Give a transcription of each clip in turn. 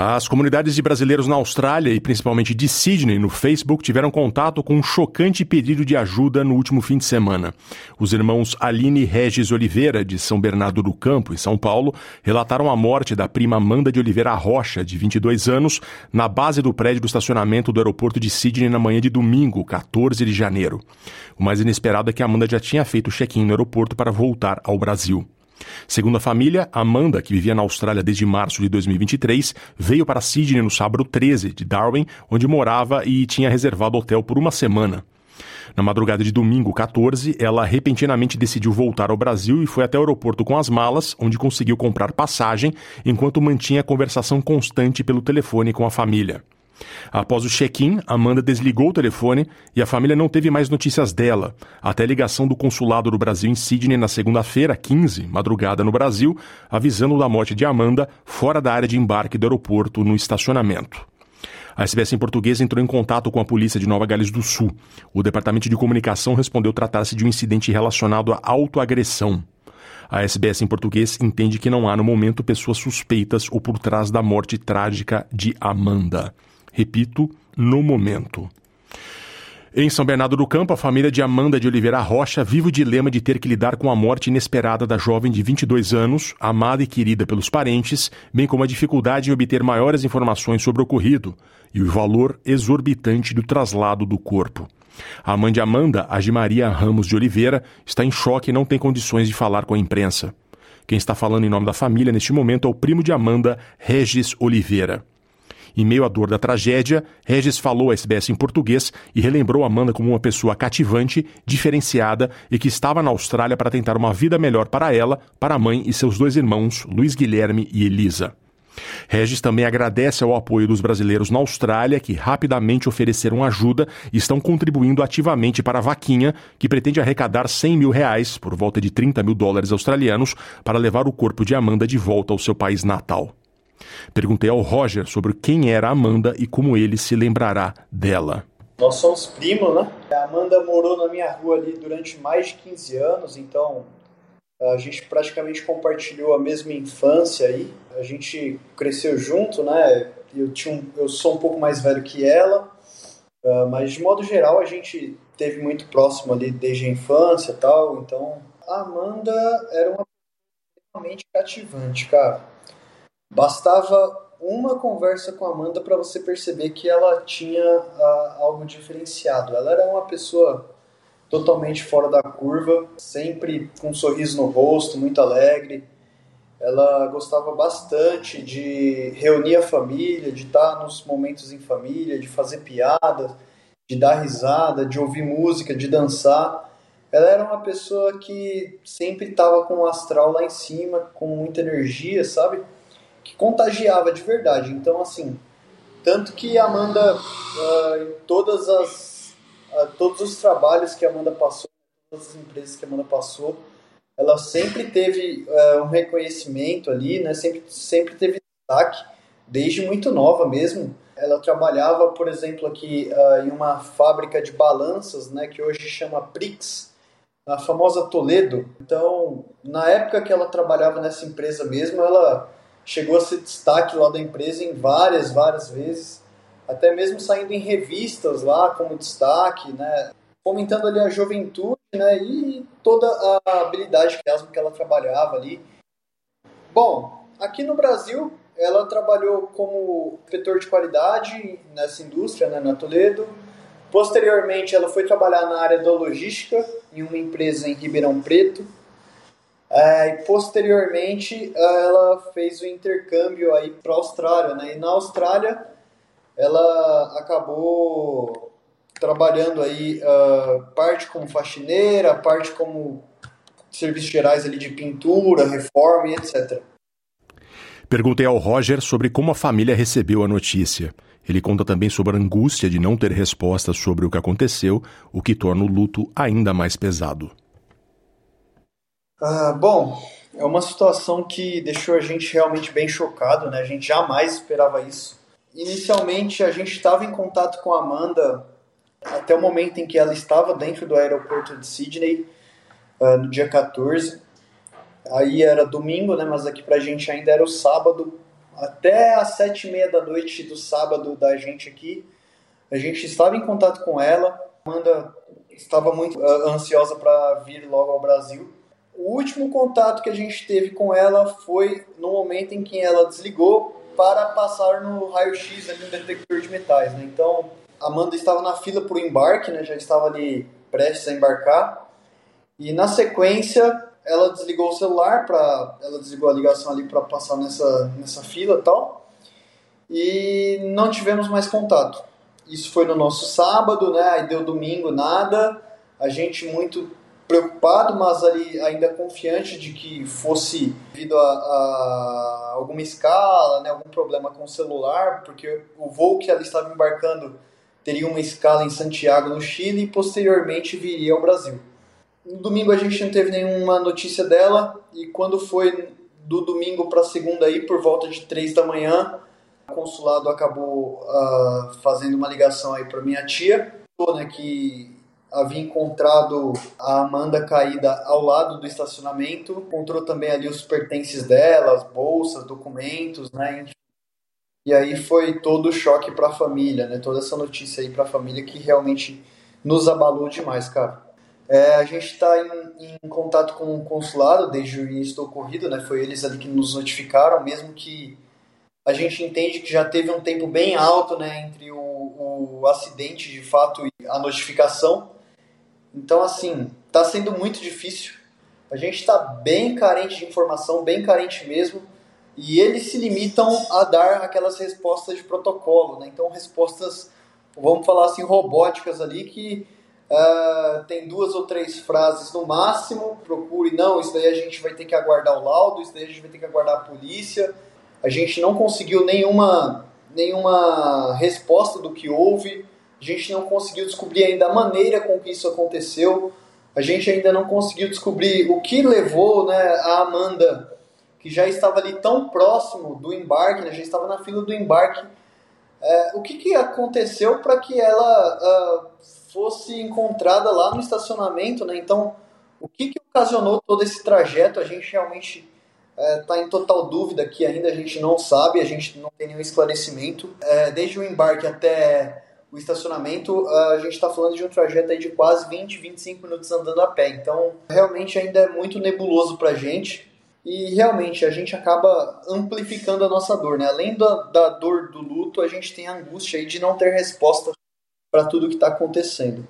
As comunidades de brasileiros na Austrália e principalmente de Sydney no Facebook tiveram contato com um chocante pedido de ajuda no último fim de semana. Os irmãos Aline Regis Oliveira, de São Bernardo do Campo, em São Paulo, relataram a morte da prima Amanda de Oliveira Rocha, de 22 anos, na base do prédio do estacionamento do aeroporto de Sydney na manhã de domingo, 14 de janeiro. O mais inesperado é que Amanda já tinha feito check-in no aeroporto para voltar ao Brasil. Segundo a família, Amanda, que vivia na Austrália desde março de 2023, veio para Sydney no sábado 13 de Darwin, onde morava e tinha reservado hotel por uma semana. Na madrugada de domingo 14, ela repentinamente decidiu voltar ao Brasil e foi até o aeroporto com as malas, onde conseguiu comprar passagem, enquanto mantinha conversação constante pelo telefone com a família. Após o check-in, Amanda desligou o telefone e a família não teve mais notícias dela, até a ligação do consulado do Brasil em Sydney na segunda-feira, 15, madrugada no Brasil, avisando da morte de Amanda fora da área de embarque do aeroporto no estacionamento. A SBS em português entrou em contato com a polícia de Nova Gales do Sul. O departamento de comunicação respondeu tratar-se de um incidente relacionado à autoagressão. A SBS em português entende que não há no momento pessoas suspeitas ou por trás da morte trágica de Amanda. Repito, no momento. Em São Bernardo do Campo, a família de Amanda de Oliveira Rocha vive o dilema de ter que lidar com a morte inesperada da jovem de 22 anos, amada e querida pelos parentes, bem como a dificuldade em obter maiores informações sobre o ocorrido e o valor exorbitante do traslado do corpo. A mãe de Amanda, Agimaria Ramos de Oliveira, está em choque e não tem condições de falar com a imprensa. Quem está falando em nome da família neste momento é o primo de Amanda, Regis Oliveira. Em meio à dor da tragédia, Regis falou a SBS em português e relembrou Amanda como uma pessoa cativante, diferenciada e que estava na Austrália para tentar uma vida melhor para ela, para a mãe e seus dois irmãos, Luiz Guilherme e Elisa. Regis também agradece ao apoio dos brasileiros na Austrália, que rapidamente ofereceram ajuda e estão contribuindo ativamente para a vaquinha, que pretende arrecadar 100 mil reais, por volta de 30 mil dólares australianos, para levar o corpo de Amanda de volta ao seu país natal. Perguntei ao Roger sobre quem era Amanda e como ele se lembrará dela. Nós somos primos, né? A Amanda morou na minha rua ali durante mais de 15 anos, então a gente praticamente compartilhou a mesma infância aí. A gente cresceu junto, né? Eu, tinha um, eu sou um pouco mais velho que ela, ah, mas de modo geral a gente teve muito próximo ali desde a infância e tal. Então a Amanda era uma realmente cativante, cara. Bastava uma conversa com a Amanda para você perceber que ela tinha uh, algo diferenciado. Ela era uma pessoa totalmente fora da curva, sempre com um sorriso no rosto, muito alegre. Ela gostava bastante de reunir a família, de estar nos momentos em família, de fazer piadas, de dar risada, de ouvir música, de dançar. Ela era uma pessoa que sempre estava com o astral lá em cima, com muita energia, sabe? Que contagiava de verdade. Então, assim, tanto que a Amanda, uh, em todas as, uh, todos os trabalhos que a Amanda passou, todas as empresas que a Amanda passou, ela sempre teve uh, um reconhecimento ali, né? Sempre, sempre teve destaque, desde muito nova mesmo. Ela trabalhava, por exemplo, aqui em uma fábrica de balanças, né? Que hoje chama Prix, a famosa Toledo. Então, na época que ela trabalhava nessa empresa mesmo, ela chegou a ser destaque lá da empresa em várias, várias vezes, até mesmo saindo em revistas lá como destaque, né? Fomentando ali a juventude, né? E toda a habilidade que ela trabalhava ali. Bom, aqui no Brasil, ela trabalhou como inspetor de qualidade nessa indústria, né, na Toledo. Posteriormente, ela foi trabalhar na área da logística em uma empresa em Ribeirão Preto. É, e posteriormente ela fez o intercâmbio aí para a Austrália, né? E na Austrália ela acabou trabalhando aí uh, parte como faxineira, parte como serviços gerais ali de pintura, reforma e etc. Perguntei ao Roger sobre como a família recebeu a notícia. Ele conta também sobre a angústia de não ter respostas sobre o que aconteceu, o que torna o luto ainda mais pesado. Ah, bom, é uma situação que deixou a gente realmente bem chocado, né? A gente jamais esperava isso. inicialmente a gente estava em contato com a Amanda até o momento em que ela estava dentro do aeroporto de Sydney, uh, no dia 14. Aí era domingo, né? Mas aqui pra gente ainda era o sábado. Até às sete e meia da noite do sábado da gente aqui, a gente estava em contato com ela. Amanda estava muito uh, ansiosa para vir logo ao Brasil. O último contato que a gente teve com ela foi no momento em que ela desligou para passar no raio-x ali no detector de metais. Né? Então, Amanda estava na fila para o embarque, né? já estava ali prestes a embarcar. E na sequência, ela desligou o celular, pra, ela desligou a ligação ali para passar nessa, nessa fila tal. E não tivemos mais contato. Isso foi no nosso sábado, né? Aí deu domingo, nada. A gente muito preocupado, mas ali ainda confiante de que fosse devido a, a, alguma escala, né, algum problema com o celular, porque o voo que ela estava embarcando teria uma escala em Santiago, no Chile, e posteriormente viria ao Brasil. No domingo a gente não teve nenhuma notícia dela, e quando foi do domingo para segunda aí, por volta de três da manhã, o consulado acabou uh, fazendo uma ligação aí para minha tia, né, que havia encontrado a Amanda caída ao lado do estacionamento, encontrou também ali os pertences dela, as bolsas, documentos, né? E aí foi todo o choque para a família, né? Toda essa notícia aí para a família que realmente nos abalou demais, cara. É, a gente está em, em, contato com o consulado desde o início do ocorrido, né? Foi eles ali que nos notificaram, mesmo que a gente entende que já teve um tempo bem alto, né, entre o, o acidente de fato e a notificação. Então, assim, está sendo muito difícil. A gente está bem carente de informação, bem carente mesmo. E eles se limitam a dar aquelas respostas de protocolo, né? Então, respostas, vamos falar assim, robóticas ali, que uh, tem duas ou três frases no máximo. Procure, não, isso daí a gente vai ter que aguardar o laudo, isso daí a gente vai ter que aguardar a polícia. A gente não conseguiu nenhuma, nenhuma resposta do que houve. A gente não conseguiu descobrir ainda a maneira com que isso aconteceu. A gente ainda não conseguiu descobrir o que levou né, a Amanda, que já estava ali tão próximo do embarque, né, já estava na fila do embarque. É, o que, que aconteceu para que ela uh, fosse encontrada lá no estacionamento? Né? Então, o que, que ocasionou todo esse trajeto? A gente realmente está é, em total dúvida aqui ainda, a gente não sabe, a gente não tem nenhum esclarecimento. É, desde o embarque até o estacionamento, a gente está falando de um trajeto aí de quase 20, 25 minutos andando a pé. Então, realmente ainda é muito nebuloso para a gente. E realmente a gente acaba amplificando a nossa dor, né? Além da, da dor do luto, a gente tem a angústia aí de não ter resposta para tudo que está acontecendo.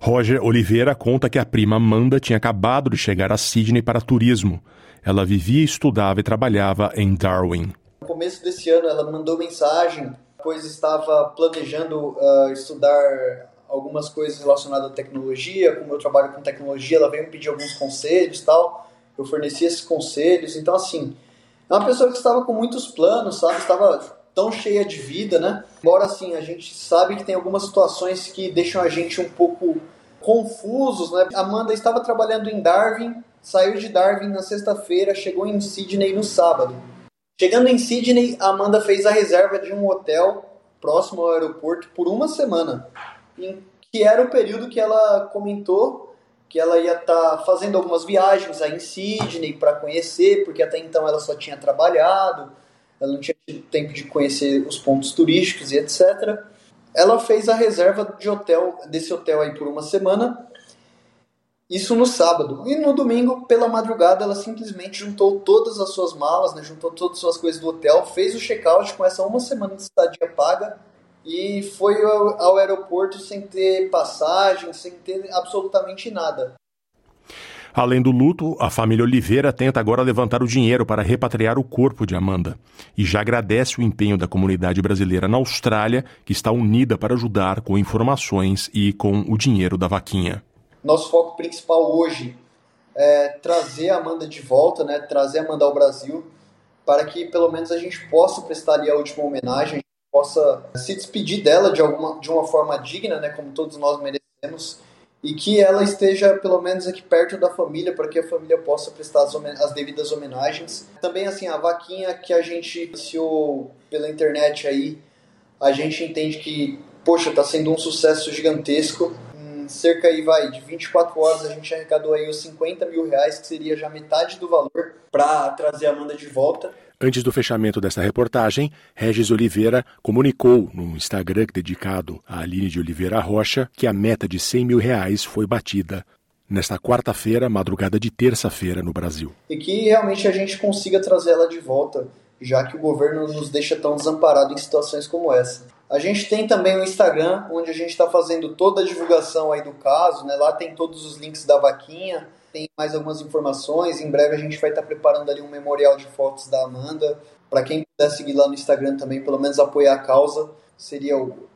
Roger Oliveira conta que a prima Amanda tinha acabado de chegar a Sydney para turismo. Ela vivia, estudava e trabalhava em Darwin. No começo desse ano, ela mandou mensagem pois estava planejando uh, estudar algumas coisas relacionadas à tecnologia, como eu trabalho com tecnologia, ela veio me pedir alguns conselhos tal, eu forneci esses conselhos, então assim, é uma pessoa que estava com muitos planos, sabe, estava tão cheia de vida, né, embora assim, a gente sabe que tem algumas situações que deixam a gente um pouco confusos, né, Amanda estava trabalhando em Darwin, saiu de Darwin na sexta-feira, chegou em Sydney no sábado, Chegando em Sydney, Amanda fez a reserva de um hotel próximo ao aeroporto por uma semana, em que era o período que ela comentou que ela ia estar tá fazendo algumas viagens aí em Sydney para conhecer, porque até então ela só tinha trabalhado, ela não tinha tido tempo de conhecer os pontos turísticos e etc. Ela fez a reserva de hotel desse hotel aí por uma semana isso no sábado. E no domingo, pela madrugada, ela simplesmente juntou todas as suas malas, né, juntou todas as suas coisas do hotel, fez o check-out com essa uma semana de estadia paga e foi ao, ao aeroporto sem ter passagem, sem ter absolutamente nada. Além do luto, a família Oliveira tenta agora levantar o dinheiro para repatriar o corpo de Amanda e já agradece o empenho da comunidade brasileira na Austrália, que está unida para ajudar com informações e com o dinheiro da vaquinha. Nosso foco principal hoje é trazer a Amanda de volta, né? trazer a Amanda ao Brasil, para que pelo menos a gente possa prestar ali a última homenagem, a possa se despedir dela de, alguma, de uma forma digna, né? como todos nós merecemos, e que ela esteja pelo menos aqui perto da família para que a família possa prestar as, as, devidas homenagens. Também assim, a vaquinha que a gente iniciou pela internet aí, a gente entende que, poxa, está sendo um sucesso gigantesco. Cerca aí, vai, de 24 horas a gente arrecadou aí os 50 mil reais, que seria já metade do valor, para trazer a Amanda de volta. Antes do fechamento desta reportagem, Regis Oliveira comunicou no Instagram dedicado a Aline de Oliveira Rocha que a meta de 100 mil reais foi batida nesta quarta-feira, madrugada de terça-feira no Brasil. E que realmente a gente consiga trazer ela de volta, já que o governo nos deixa tão desamparado em situações como essa. A gente tem também o Instagram, onde a gente está fazendo toda a divulgação aí do caso, né? Lá tem todos os links da vaquinha, tem mais algumas informações. Em breve a gente vai estar preparando ali um memorial de fotos da Amanda. Para quem puder seguir lá no Instagram também, pelo menos apoiar a causa, seria o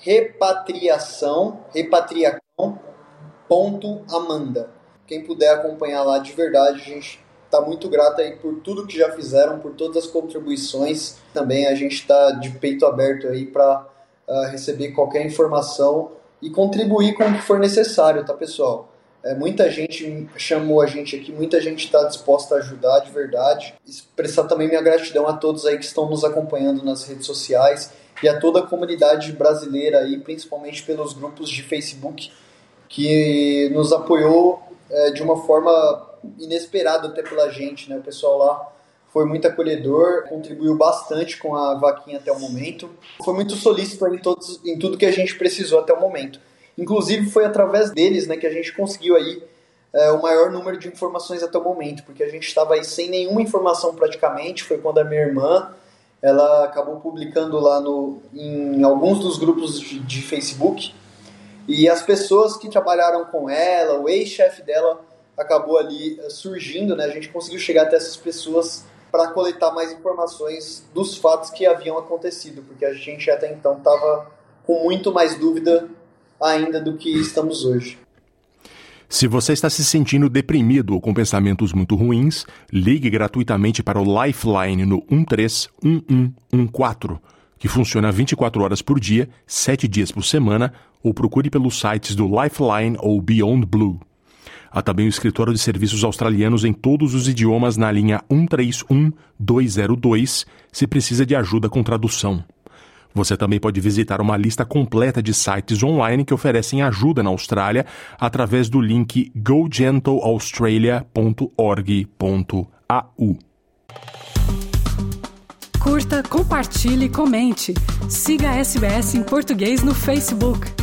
repatriação, repatriação.amanda. Quem puder acompanhar lá de verdade, a gente está muito grato aí por tudo que já fizeram, por todas as contribuições. Também a gente está de peito aberto aí para uh, ah, receber qualquer informação e contribuir com o que for necessário, tá, pessoal? É, muita gente chamou a gente aqui, muita gente está disposta a ajudar de verdade. Expressar também minha gratidão a todos aí que estão nos acompanhando nas redes sociais e a toda a comunidade brasileira aí, principalmente pelos grupos de Facebook, que nos apoiou é, de uma forma inesperada até pela gente, né? O pessoal lá foi muito acolhedor, contribuiu bastante com a vaquinha até o momento. Foi muito solícito em, todos, em tudo que a gente precisou até o momento. Inclusive foi através deles né, que a gente conseguiu aí é, o maior número de informações até o momento, porque a gente estava aí sem nenhuma informação praticamente. Foi quando a minha irmã ela acabou publicando lá no, em alguns dos grupos de, de Facebook e as pessoas que trabalharam com ela, o ex-chefe dela acabou ali é, surgindo, né? A gente conseguiu chegar até essas pessoas para coletar mais informações dos fatos que haviam acontecido, porque a gente até então estava com muito mais dúvida ainda do que estamos hoje. Se você está se sentindo deprimido ou com pensamentos muito ruins, ligue gratuitamente para o Lifeline no 131114, que funciona 24 horas por dia, 7 dias por semana, ou procure pelos sites do Lifeline ou Beyond Blue. Há também o escritório de serviços australianos em todos os idiomas na linha 131202, se precisa de ajuda com tradução. Você também pode visitar uma lista completa de sites online que oferecem ajuda na Austrália através do link gogentleaustralia.org.au. Curta, compartilhe, comente. Siga a SBS em português no Facebook.